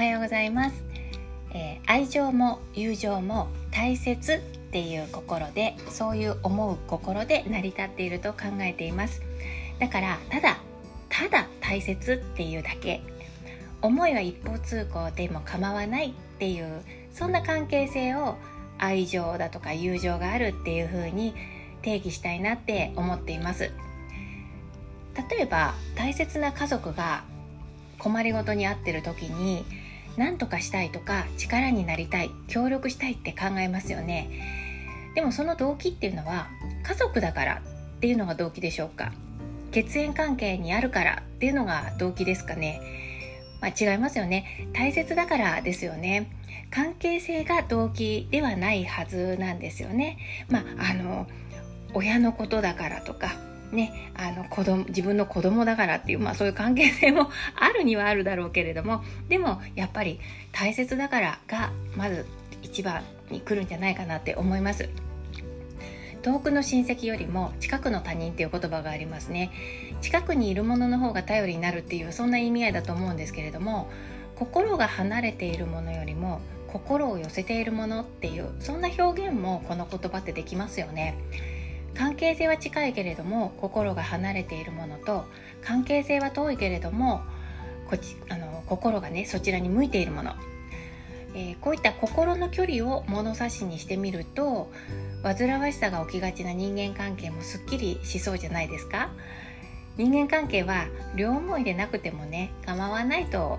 はようございます、えー、愛情も友情も大切っていう心でそういう思う心で成り立っていると考えています。だからただただ大切っていうだけ。思いは一方通行でも構わないっていうそんな関係性を愛情だとか友情があるっていう風に定義したいなって思っています。例えば大切な家族が困りごとに遭ってる時に何とかしたいとか力になりたい協力したいって考えますよね。でもその動機っていうのは家族だからっていうのが動機でしょうか。血縁関係にあるからっていうのが動機ですかね、まあ、違いますよね。大切だからですよね。関係性が動機ではないはずなんですよね。まああの親のことだからとかね、あの子供自分の子供だからっていう、まあ、そういう関係性も あるにはあるだろうけれどもでもやっぱり大切だからがまず一番に来るんじゃないかなって思います。遠くの親戚よりも近くの他人っていう言葉がありますね。近くにいるものの方が頼りになるっていうそんな意味合いだと思うんですけれども心が離れているものよりも心を寄せているものっていうそんな表現もこの言葉ってできますよね。関係性は近いけれども心が離れているものと関係性は遠いけれどもこちあの心がねそちらに向いているもの、えー、こういった心の距離を物差しにしてみると煩わしさが起きがちな人間関係もすっきりしそうじゃないですか。人間関係は両思いでなくてもね構わないと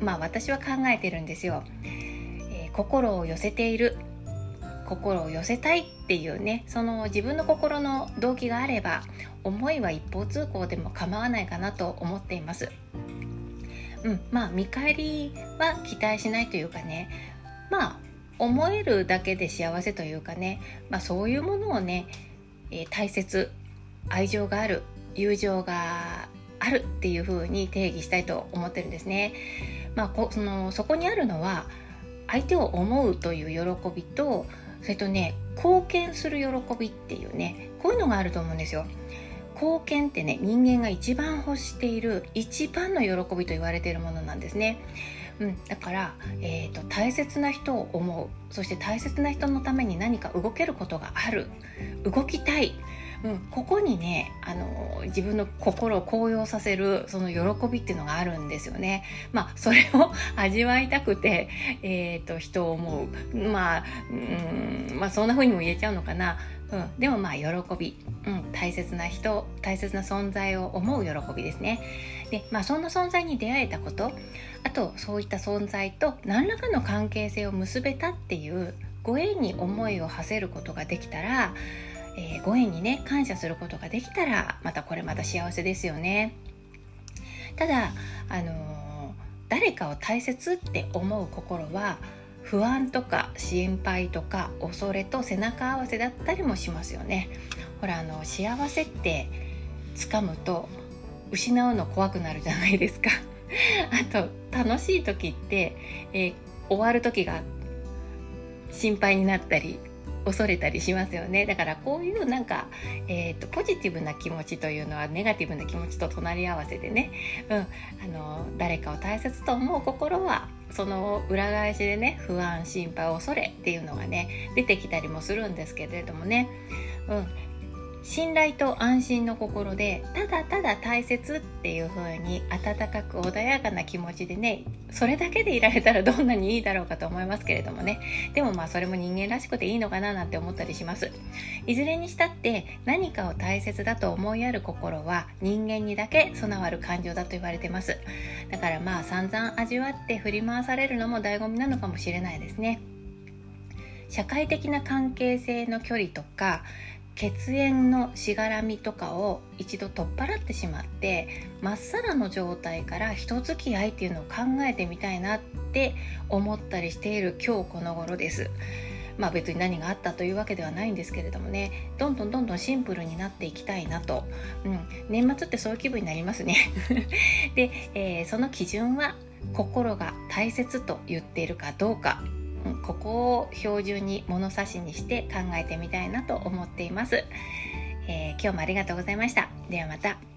まあ私は考えてるんですよ、えー、心を寄せている。心を寄せたいっていうねその自分の心の動機があれば思いは一方通行でも構わないかなと思っています。うん、まあ見返りは期待しないというかねまあ思えるだけで幸せというかね、まあ、そういうものをね、えー、大切愛情がある友情があるっていう風に定義したいと思ってるんですね。まあ、こそのそこにあるのは相手を思うという喜びとそれとね貢献する喜びっていうねこういうのがあると思うんですよ。貢献ってね人間が一番欲している一番の喜びと言われているものなんですね。うん、だから、えーと、大切な人を思う。そして大切な人のために何か動けることがある。動きたい、うん、ここにねあの自分の心を高揚させるその喜びっていうのがあるんですよね。まあそれを 味わいたくて、えーと、人を思う。まあうんまあそんな風にも言えちゃうのかな。うん、でもまあ喜び、うん、大切な人大切な存在を思う喜びですね。でまあそんな存在に出会えたことあとそういった存在と何らかの関係性を結べたっていうご縁に思いを馳せることができたら、えー、ご縁にね感謝することができたらまたこれまた幸せですよね。ただあのー、誰かを大切って思う心は不安とか心配とか恐れと背中合わせだったりもしますよね。ほらあの幸せって掴むと失うの怖くなるじゃないですか。あと楽しい時って、えー、終わる時が心配になったり恐れたりしますよね。だからこういうなんか、えーと、ポジティブな気持ちというのはネガティブな気持ちと隣り合わせでね、うん、あの誰かを大切と思う心はその裏返しでね不安心配恐れっていうのがね出てきたりもするんですけれどもね、うん、信頼と安心の心でただただ大切っていう風に温かく穏やかな気持ちでねそれだけでいられたらどんなにいいだろうかと思いますけれどもね。でもまあそれも人間らしくていいのかななんて思ったりします。いずれにしたって何かを大切だと思いやる心は人間にだけ備わる感情だと言われてます。だからまあ散々味わって振り回されるのも醍醐味なのかもしれないですね。社会的な関係性の距離とか血縁のしがらみとかを一度取っ払ってしまってまっさらの状態から人付き合いっていうのを考えてみたいなって思ったりしている今日この頃です。まあ別に何があったというわけではないんですけれどもね。どんどんどんどんシンプルになっていきたいなと、うん、年末ってそういう気分になりますね。で、えー、その基準は心が大切と言っているかどうか。ここを標準に物差しにして考えてみたいなと思っています、えー、今日もありがとうございました。ではまた。